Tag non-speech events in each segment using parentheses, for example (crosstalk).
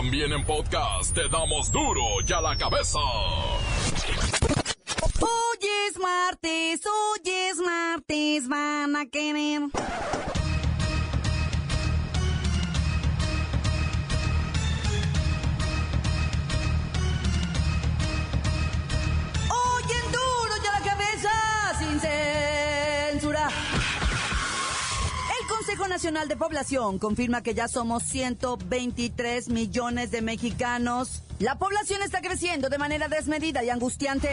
También en podcast te damos duro y a la cabeza. Hoy es martes, hoy es martes, van a querer. Consejo Nacional de Población confirma que ya somos 123 millones de mexicanos. La población está creciendo de manera desmedida y angustiante.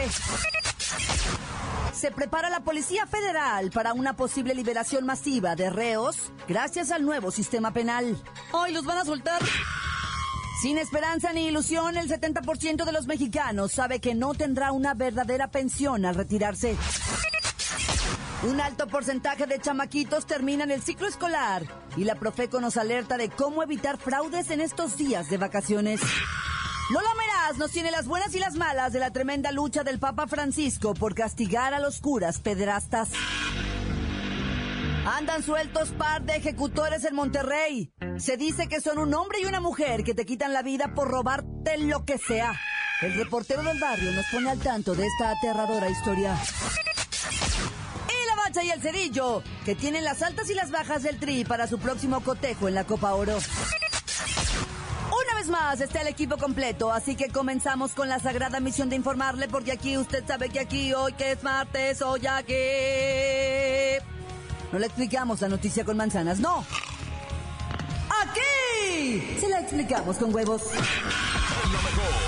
Se prepara la Policía Federal para una posible liberación masiva de reos gracias al nuevo sistema penal. Hoy los van a soltar. Sin esperanza ni ilusión, el 70% de los mexicanos sabe que no tendrá una verdadera pensión al retirarse. Un alto porcentaje de chamaquitos terminan el ciclo escolar y la Profeco nos alerta de cómo evitar fraudes en estos días de vacaciones. Lola Meraz nos tiene las buenas y las malas de la tremenda lucha del Papa Francisco por castigar a los curas pederastas. Andan sueltos par de ejecutores en Monterrey. Se dice que son un hombre y una mujer que te quitan la vida por robarte lo que sea. El reportero del barrio nos pone al tanto de esta aterradora historia. Y el cerillo, que tienen las altas y las bajas del tri para su próximo cotejo en la Copa Oro. Una vez más está el equipo completo, así que comenzamos con la sagrada misión de informarle, porque aquí usted sabe que aquí hoy que es martes, hoy aquí. No le explicamos la noticia con manzanas, no. Aquí se la explicamos con huevos. Mejor,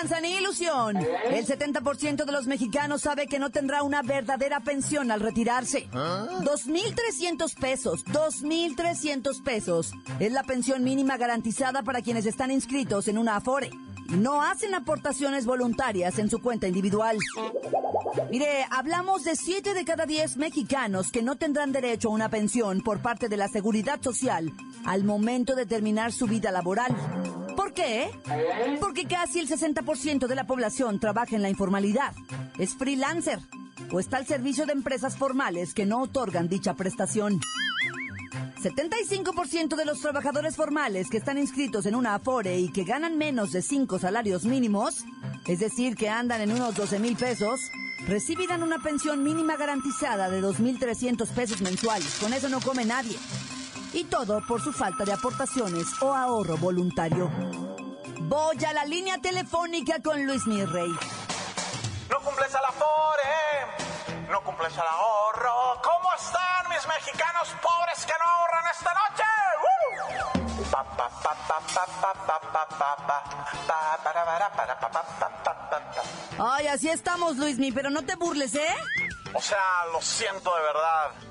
Esperanza ni ilusión, el 70% de los mexicanos sabe que no tendrá una verdadera pensión al retirarse. 2.300 pesos, 2.300 pesos es la pensión mínima garantizada para quienes están inscritos en una Afore y no hacen aportaciones voluntarias en su cuenta individual. Mire, hablamos de 7 de cada 10 mexicanos que no tendrán derecho a una pensión por parte de la Seguridad Social al momento de terminar su vida laboral. ¿Por qué? Porque casi el 60% de la población trabaja en la informalidad, es freelancer o está al servicio de empresas formales que no otorgan dicha prestación. 75% de los trabajadores formales que están inscritos en una Afore y que ganan menos de 5 salarios mínimos, es decir, que andan en unos 12 mil pesos, recibirán una pensión mínima garantizada de 2.300 pesos mensuales. Con eso no come nadie. Y todo por su falta de aportaciones o ahorro voluntario. Voy a la línea telefónica con Luis Mirrey. No cumples al afore, no cumples al ahorro. ¿Cómo están mis mexicanos pobres que no ahorran esta noche? Ay, así estamos, Luismi, pero no te burles, ¿eh? O sea, lo siento de verdad.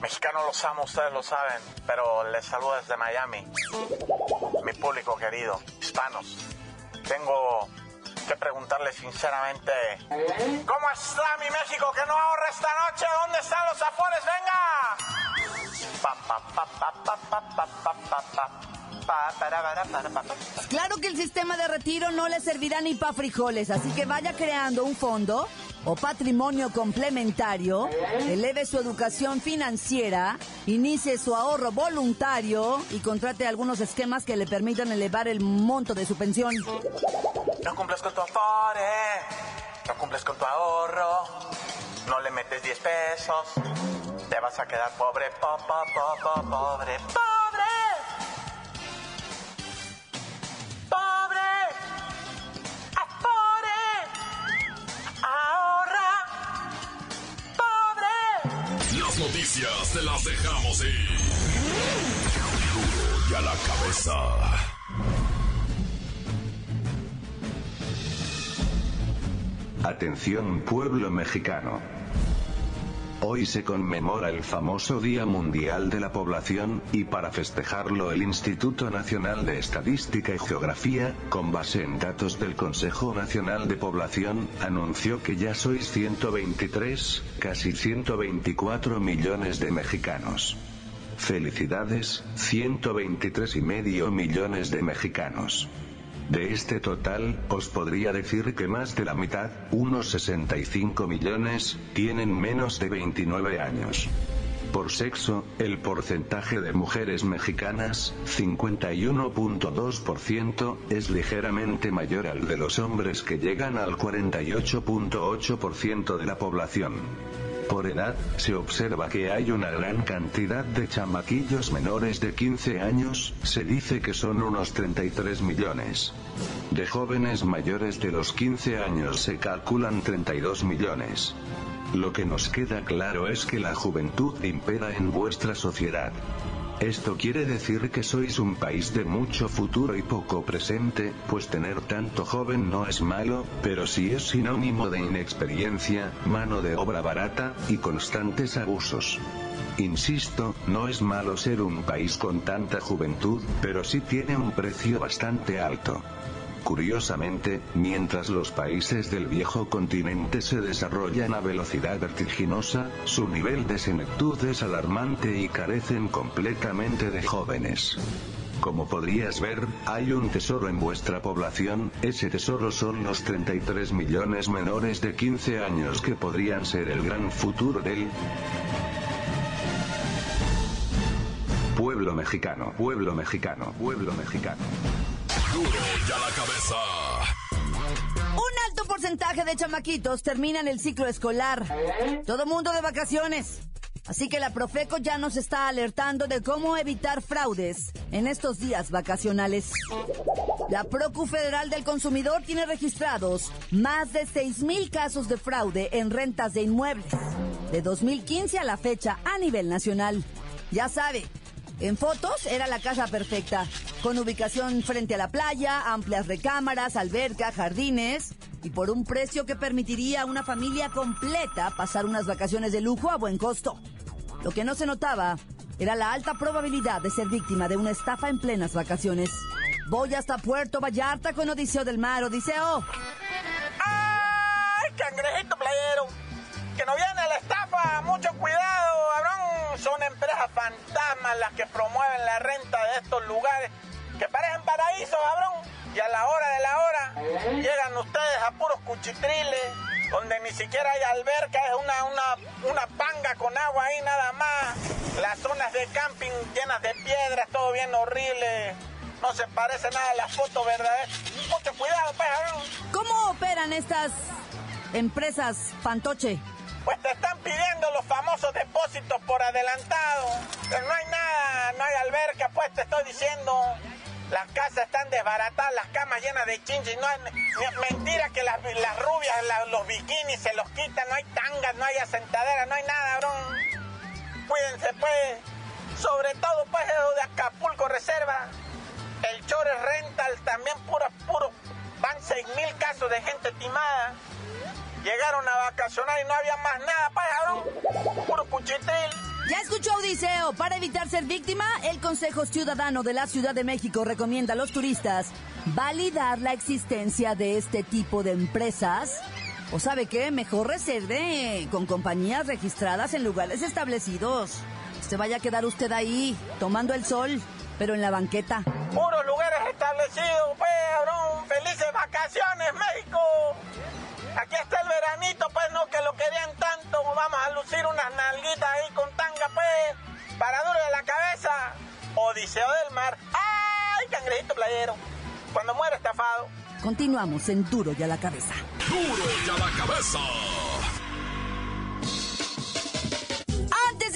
Mexicanos los amo, ustedes lo saben, pero les saludo desde Miami. Mi público querido, hispanos. Tengo que preguntarles sinceramente, ¿cómo está mi México que no ahorra esta noche? ¿Dónde están los afores? ¡Venga! Claro que el sistema de retiro no le servirá ni para frijoles, así que vaya creando un fondo o patrimonio complementario, eleve su educación financiera, inicie su ahorro voluntario y contrate algunos esquemas que le permitan elevar el monto de su pensión. No cumples con tu afore, no cumples con tu ahorro, no le metes 10 pesos, te vas a quedar pobre, po, po, po, po, pobre, pobre. Pobre, noticias te las dejamos ir. Y a la cabeza. Atención pueblo mexicano. Hoy se conmemora el famoso Día Mundial de la Población, y para festejarlo el Instituto Nacional de Estadística y Geografía, con base en datos del Consejo Nacional de Población, anunció que ya sois 123, casi 124 millones de mexicanos. Felicidades, 123 y medio millones de mexicanos. De este total, os podría decir que más de la mitad, unos 65 millones, tienen menos de 29 años. Por sexo, el porcentaje de mujeres mexicanas, 51.2%, es ligeramente mayor al de los hombres que llegan al 48.8% de la población. Por edad, se observa que hay una gran cantidad de chamaquillos menores de 15 años, se dice que son unos 33 millones. De jóvenes mayores de los 15 años se calculan 32 millones. Lo que nos queda claro es que la juventud impera en vuestra sociedad. Esto quiere decir que sois un país de mucho futuro y poco presente, pues tener tanto joven no es malo, pero sí es sinónimo de inexperiencia, mano de obra barata, y constantes abusos. Insisto, no es malo ser un país con tanta juventud, pero sí tiene un precio bastante alto. Curiosamente, mientras los países del viejo continente se desarrollan a velocidad vertiginosa, su nivel de senectud es alarmante y carecen completamente de jóvenes. Como podrías ver, hay un tesoro en vuestra población, ese tesoro son los 33 millones menores de 15 años que podrían ser el gran futuro del pueblo mexicano, pueblo mexicano, pueblo mexicano. La cabeza. Un alto porcentaje de chamaquitos terminan el ciclo escolar. Todo mundo de vacaciones. Así que la Profeco ya nos está alertando de cómo evitar fraudes en estos días vacacionales. La Procu Federal del Consumidor tiene registrados más de 6.000 casos de fraude en rentas de inmuebles, de 2015 a la fecha a nivel nacional. Ya sabe, en fotos era la casa perfecta, con ubicación frente a la playa, amplias recámaras, alberca, jardines y por un precio que permitiría a una familia completa pasar unas vacaciones de lujo a buen costo. Lo que no se notaba era la alta probabilidad de ser víctima de una estafa en plenas vacaciones. Voy hasta Puerto Vallarta con Odiseo del Mar, Odiseo. ¡Ay, cangrejito playero! Que no viene la estafa, mucho cuidado. Son empresas fantasmas las que promueven la renta de estos lugares que parecen paraísos, cabrón. Y a la hora de la hora llegan ustedes a puros cuchitriles, donde ni siquiera hay alberca, es una, una, una panga con agua ahí nada más. Las zonas de camping llenas de piedras, todo bien horrible. No se parece nada a las fotos verdaderas. Mucho cuidado, pues. ¿Cómo operan estas empresas fantoche? Pues te están pidiendo los famosos depósitos por adelantado. No hay nada, no hay alberca, pues te estoy diciendo. Las casas están desbaratadas, las camas llenas de chinches. No hay, mentira que las, rubias, los bikinis se los quitan. No hay tangas, no hay asentadera, no hay nada, bron. Cuídense, pues. Sobre todo, pues, de Acapulco Reserva. El Chores Rental también puro, puro. Van seis mil casos de gente timada. Llegaron a vacacionar y no había más nada, pues, cabrón. Puro cuchitril. Ya escuchó Odiseo. Para evitar ser víctima, el Consejo Ciudadano de la Ciudad de México recomienda a los turistas validar la existencia de este tipo de empresas. ¿O sabe qué? Mejor reserve con compañías registradas en lugares establecidos. Se vaya a quedar usted ahí, tomando el sol, pero en la banqueta. Puros lugares establecidos, pues, cabrón. Felices vacaciones, México. Aquí está el veranito, pues, no que lo querían tanto. Vamos a lucir unas nalguitas ahí con tanga, pues. Para duro de la cabeza. Odiseo del mar. ¡Ay, cangrejito playero! Cuando muera estafado. Continuamos en Duro y a la cabeza. Duro ya la cabeza.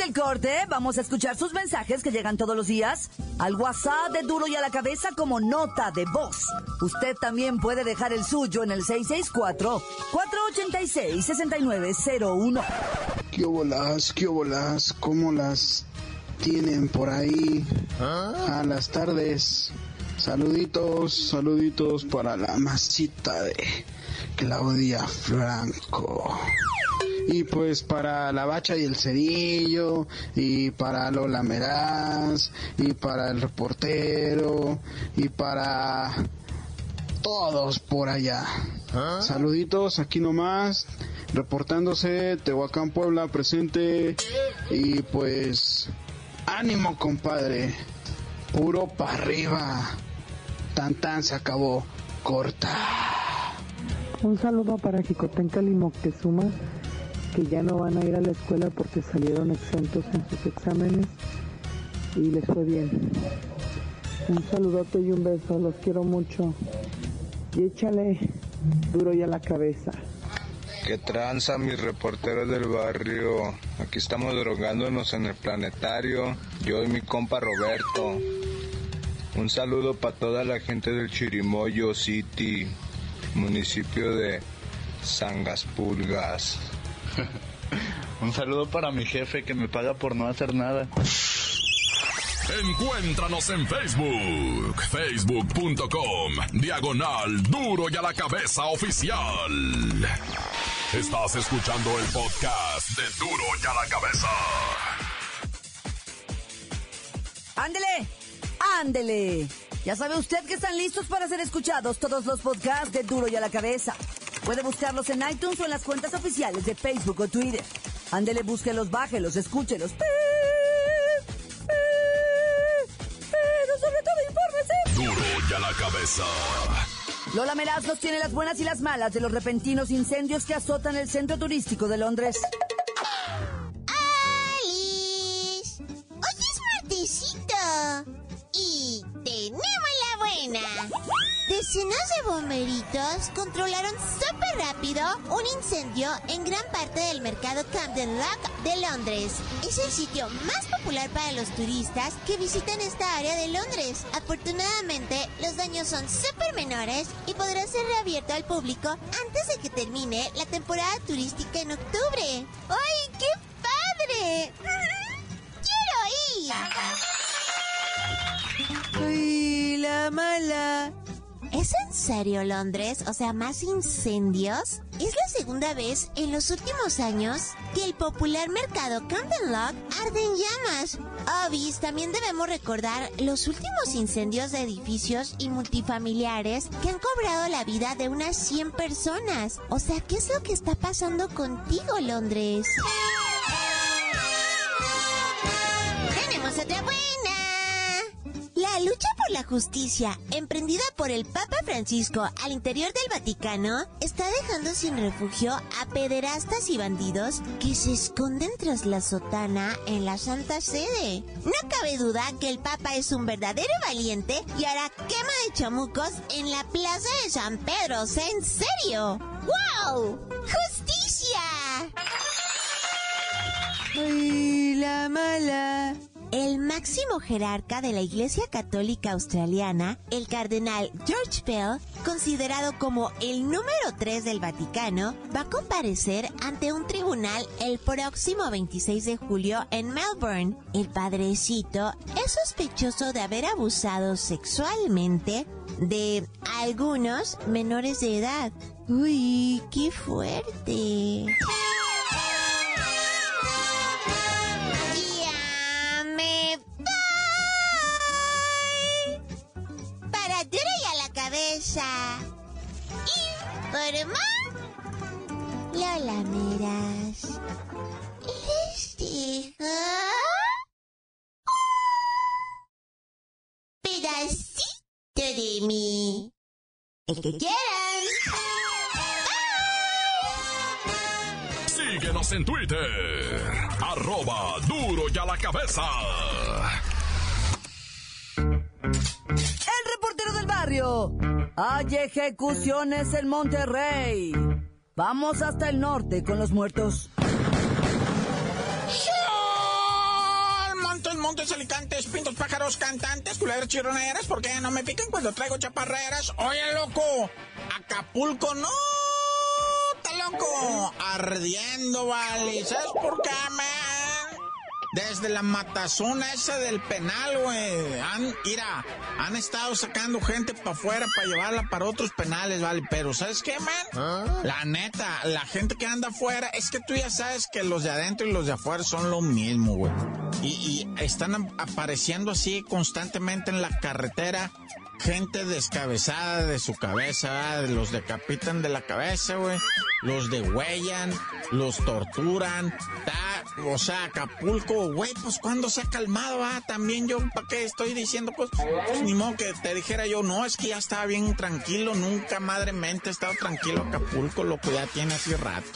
Del corte, vamos a escuchar sus mensajes que llegan todos los días al WhatsApp de Duro y a la Cabeza como nota de voz. Usted también puede dejar el suyo en el 664-486-6901. ¿Qué bolas? ¿Qué bolas? ¿Cómo las tienen por ahí? A las tardes. Saluditos, saluditos para la masita de Claudia Franco. Y pues para la bacha y el cerillo y para Lola Meraz y para el reportero y para todos por allá. ¿Ah? Saluditos aquí nomás, reportándose Tehuacán Puebla presente y pues ánimo compadre, puro para arriba. Tan tan se acabó, corta. Un saludo para Jicotenca y Moctezuma, que ya no van a ir a la escuela porque salieron exentos en sus exámenes y les fue bien. Un saludote y un beso, los quiero mucho. Y échale duro ya la cabeza. Que tranza mis reporteros del barrio. Aquí estamos drogándonos en el planetario. Yo y mi compa Roberto. Un saludo para toda la gente del Chirimoyo City municipio de Sangaspulgas. (laughs) Un saludo para mi jefe que me paga por no hacer nada. Encuéntranos en Facebook, facebook.com, diagonal duro y a la cabeza oficial. Estás escuchando el podcast de duro y a la cabeza. Ándele, ándele. Ya sabe usted que están listos para ser escuchados todos los podcasts de Duro y a la Cabeza. Puede buscarlos en iTunes o en las cuentas oficiales de Facebook o Twitter. Ándele, búsquelos, bájelos, escúchelos. Pero sobre todo infórmese. Duro y a la Cabeza. Lola Meraz nos tiene las buenas y las malas de los repentinos incendios que azotan el centro turístico de Londres. Decenas de bomberitos controlaron súper rápido un incendio en gran parte del mercado Camden Lock de Londres. Es el sitio más popular para los turistas que visitan esta área de Londres. Afortunadamente, los daños son súper menores y podrá ser reabierto al público antes de que termine la temporada turística en octubre. ¡Ay, qué padre! ¡Quiero ir! ¡Ay, la mala! ¿Es en serio Londres? O sea, más incendios. Es la segunda vez en los últimos años que el popular mercado Camden Lock arde en llamas. Obis, también debemos recordar los últimos incendios de edificios y multifamiliares que han cobrado la vida de unas 100 personas. O sea, ¿qué es lo que está pasando contigo, Londres? Lucha por la justicia, emprendida por el Papa Francisco al interior del Vaticano, está dejando sin refugio a pederastas y bandidos que se esconden tras la sotana en la Santa Sede. No cabe duda que el Papa es un verdadero valiente y hará quema de chamucos en la Plaza de San Pedro. ¿En serio? ¡Wow! ¡Justicia! ¡Ay, la mala! El máximo jerarca de la Iglesia Católica Australiana, el cardenal George Pell, considerado como el número 3 del Vaticano, va a comparecer ante un tribunal el próximo 26 de julio en Melbourne. El padrecito es sospechoso de haber abusado sexualmente de algunos menores de edad. Uy, qué fuerte. Informa Lola Meras. ¿Eres Pedacito de mí. El que quieran. Síguenos en Twitter. Arroba duro y a la cabeza. Hay ejecuciones en Monterrey. Vamos hasta el norte con los muertos. Montes, montes, alicantes, pintos, pájaros, cantantes, culeras, chironeras, porque no me pican cuando traigo chaparreras. Oye, loco, Acapulco no, está loco, ardiendo, vale. ¿Sabes por qué, man? Desde la matazona esa del penal, güey. Han, mira, han estado sacando gente para afuera para llevarla para otros penales, ¿vale? Pero ¿sabes qué, man? ¿Ah? La neta, la gente que anda afuera, es que tú ya sabes que los de adentro y los de afuera son lo mismo, güey. Y, y están apareciendo así constantemente en la carretera gente descabezada de su cabeza, los decapitan de la cabeza, güey, los degüellan, los torturan, o sea, Acapulco, güey, pues cuando se ha calmado, ah, también yo, ¿para qué estoy diciendo? Pues, pues, ni modo que te dijera yo, no, es que ya estaba bien tranquilo, nunca madremente he estado tranquilo Acapulco, lo que ya tiene hace rato.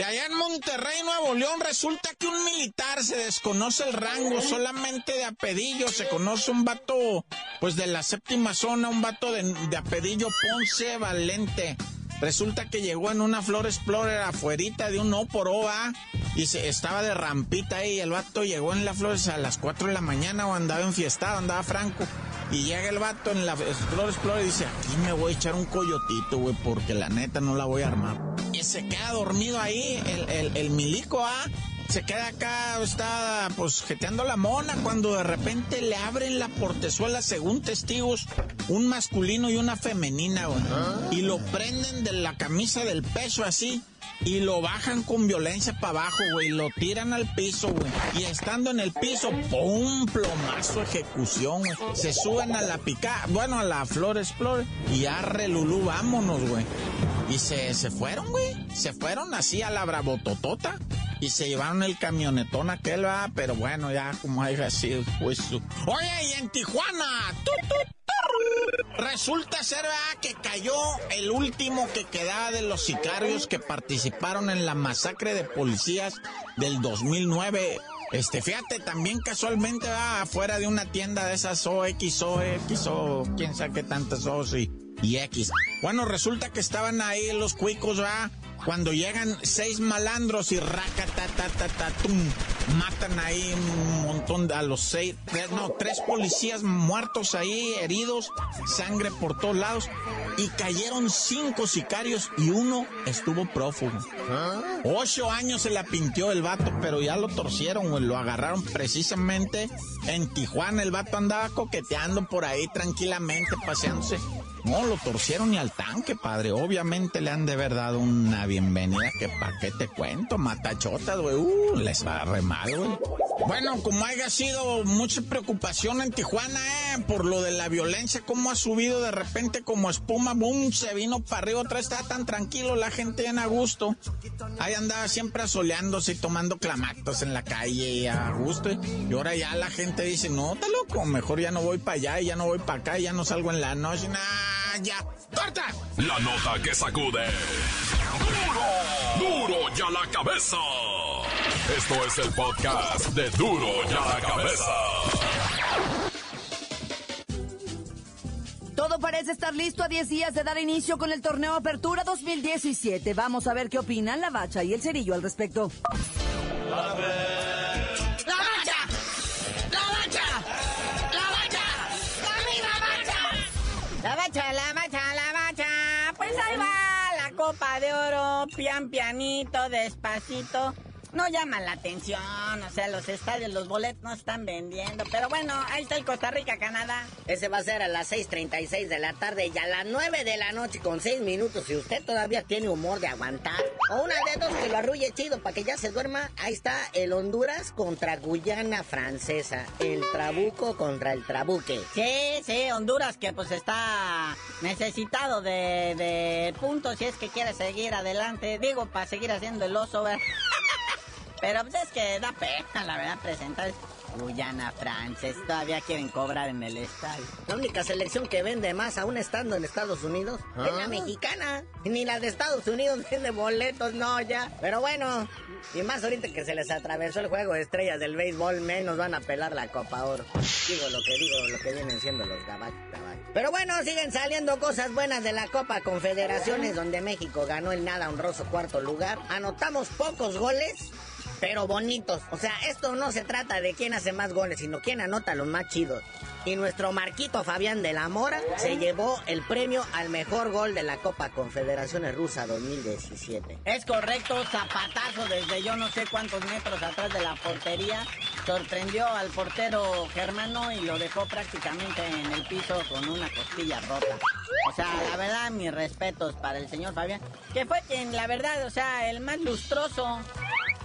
Y allá en Monterrey, Nuevo León, resulta que un militar se desconoce el rango solamente de apedillo. Se conoce un vato, pues de la séptima zona, un vato de, apedillo Ponce Valente. Resulta que llegó en una Flor Explorer afuerita de un O por OVA y se, estaba de rampita ahí. El vato llegó en la Flores a las 4 de la mañana o andaba enfiestado, andaba franco. Y llega el vato en la Flor Explorer y dice, aquí me voy a echar un coyotito, güey, porque la neta no la voy a armar se queda dormido ahí, el, el, milico, ¿ah? Se queda acá, está pues jeteando la mona cuando de repente le abren la portezuela, según testigos, un masculino y una femenina, güey. Y lo prenden de la camisa del pecho así y lo bajan con violencia para abajo, güey. Lo tiran al piso, güey. Y estando en el piso, ¡pum! Plomazo, ejecución. Se suben a la pica, bueno, a la Flor Explorer y arre Lulú, vámonos, güey. Y se, se fueron, güey. Se fueron así a la bravototota. Y se llevaron el camionetón aquel, va. Pero bueno, ya como haya sido, pues. Oye, y en Tijuana. Resulta ser ¿verdad? que cayó el último que quedaba de los sicarios que participaron en la masacre de policías del 2009. Este, fíjate, también casualmente va afuera de una tienda de esas OX, OX o quién sabe qué tantas O y y X. Bueno, resulta que estaban ahí los cuicos, ¿va? Cuando llegan seis malandros y raca, ta, ta, ta, ta, tum, matan ahí un montón de, a los seis, no, tres policías muertos ahí, heridos, sangre por todos lados, y cayeron cinco sicarios y uno estuvo prófugo. Ocho años se la pintió el vato, pero ya lo torcieron, lo agarraron precisamente en Tijuana. El vato andaba coqueteando por ahí tranquilamente, paseándose no, lo torcieron ni al tanque, padre. Obviamente le han de haber dado una bienvenida que pa' qué te cuento, matachotas, güey. Uh, les va re mal. Bueno, como haya sido mucha preocupación en Tijuana, eh, por lo de la violencia, cómo ha subido de repente como espuma, boom, se vino para arriba, otra estaba tan tranquilo, la gente en a gusto. Ahí andaba siempre asoleándose y tomando clamatos en la calle a gusto. Y ahora ya la gente dice, no, está loco, mejor ya no voy para allá y ya no voy para acá ya no salgo en la noche, nah, ya, corta. La nota que sacude. Duro, duro ya la cabeza. Esto es el podcast de Duro y a la Cabeza. Todo parece estar listo a 10 días de dar inicio con el torneo Apertura 2017. Vamos a ver qué opinan la Bacha y el Cerillo al respecto. ¡La Bacha! ¡La Bacha! ¡La Bacha! ¡La Bacha! ¡La Bacha, la Bacha, la Bacha! Pues ahí va la Copa de Oro, pian pianito, despacito no llama la atención. O sea, los estadios, los boletos no están vendiendo. Pero bueno, ahí está el Costa Rica, Canadá. Ese va a ser a las 6.36 de la tarde y a las 9 de la noche con 6 minutos. Si usted todavía tiene humor de aguantar. O una de dos que lo arrulle chido para que ya se duerma. Ahí está el Honduras contra Guyana Francesa. El Trabuco contra el Trabuque. Sí, sí, Honduras que pues está necesitado de, de puntos si es que quiere seguir adelante. Digo, para seguir haciendo el oso, ¿verdad? Pero pues es que da pena, la verdad, presentar Guyana Frances. Todavía quieren cobrar en el estadio. La única selección que vende más, aún estando en Estados Unidos, es la ah. mexicana. Ni la de Estados Unidos (laughs) vende boletos, no, ya. Pero bueno, y más ahorita que se les atravesó el juego de estrellas del béisbol, menos van a pelar la Copa Oro. Digo lo que digo, lo que vienen siendo los gabachos. Pero bueno, siguen saliendo cosas buenas de la Copa Confederaciones, donde México ganó el nada honroso cuarto lugar. Anotamos pocos goles pero bonitos. O sea, esto no se trata de quién hace más goles, sino quién anota los más chidos. Y nuestro Marquito Fabián de la Mora se llevó el premio al mejor gol de la Copa Confederaciones Rusa 2017. Es correcto, zapatazo desde yo no sé cuántos metros atrás de la portería. Sorprendió al portero germano y lo dejó prácticamente en el piso con una costilla rota. O sea, la verdad, mis respetos para el señor Fabián, que fue quien, la verdad, o sea, el más lustroso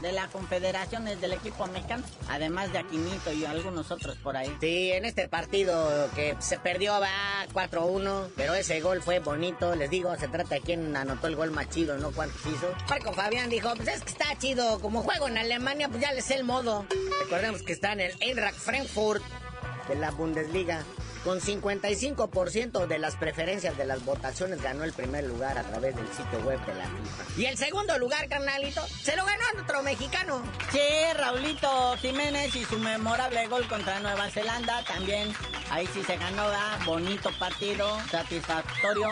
de la confederación es del equipo mexicano, además de Aquinito y algunos otros por ahí. Sí, en este partido que se perdió va 4-1, pero ese gol fue bonito, les digo, se trata de quién anotó el gol más chido, no cuántos hizo. Marco Fabián dijo, pues es que está chido, como juego en Alemania, pues ya les sé el modo. Recordemos que está en el Eintracht Frankfurt de la Bundesliga. Con 55% de las preferencias de las votaciones ganó el primer lugar a través del sitio web de la FIFA. Y el segundo lugar, carnalito, se lo ganó otro mexicano. Sí, Raulito Jiménez y su memorable gol contra Nueva Zelanda también. Ahí sí se ganó, bonito partido, satisfactorio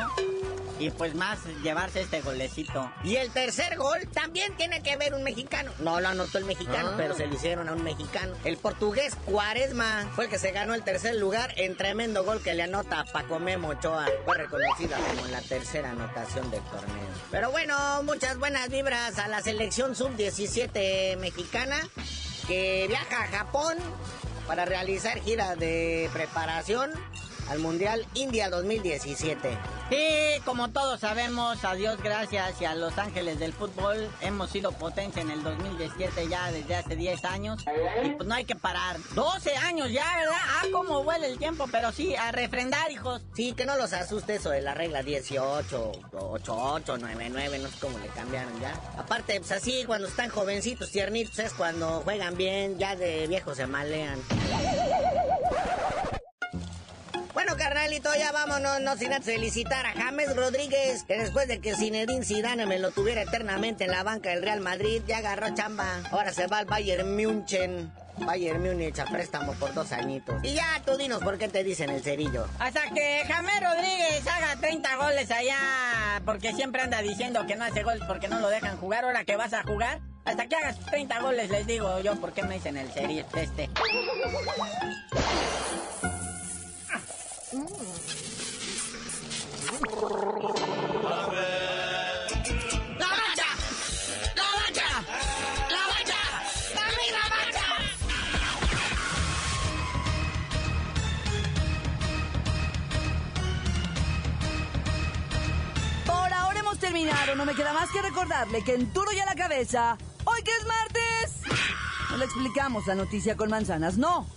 y pues más llevarse este golecito. Y el tercer gol también tiene que ver un mexicano. No lo anotó el mexicano, Ah. pero se lo hicieron a un mexicano. El portugués Cuaresma fue el que se ganó el tercer lugar en tremendo gol que le anota a Paco Memo Ochoa. Fue reconocida como la tercera anotación del torneo. Pero bueno, muchas buenas vibras a la selección sub-17 mexicana que viaja a Japón para realizar gira de preparación al Mundial India 2017. Sí, como todos sabemos, a Dios gracias y a Los Ángeles del fútbol hemos sido potencia en el 2017 ya desde hace 10 años y pues no hay que parar. 12 años ya, ¿verdad? Ah, cómo vuela el tiempo, pero sí, a refrendar, hijos. Sí, que no los asuste eso de la regla 18, 88, 99, no sé cómo le cambiaron ya. Aparte, pues así, cuando están jovencitos, tiernitos, es cuando juegan bien, ya de viejos se malean. Carnalito, ya vámonos, no sin felicitar a James Rodríguez, que después de que Zinedine Zidane me lo tuviera eternamente en la banca del Real Madrid, ya agarró chamba. Ahora se va al Bayern München. Bayern Múnich a préstamo por dos añitos. Y ya, tú dinos por qué te dicen el cerillo. Hasta que Jamés Rodríguez haga 30 goles allá, porque siempre anda diciendo que no hace goles porque no lo dejan jugar. Ahora que vas a jugar, hasta que hagas 30 goles les digo yo por qué me dicen el cerillo este. No me queda más que recordarle que en Duro y a la cabeza, hoy que es martes, no le explicamos la noticia con manzanas, no.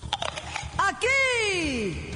Aquí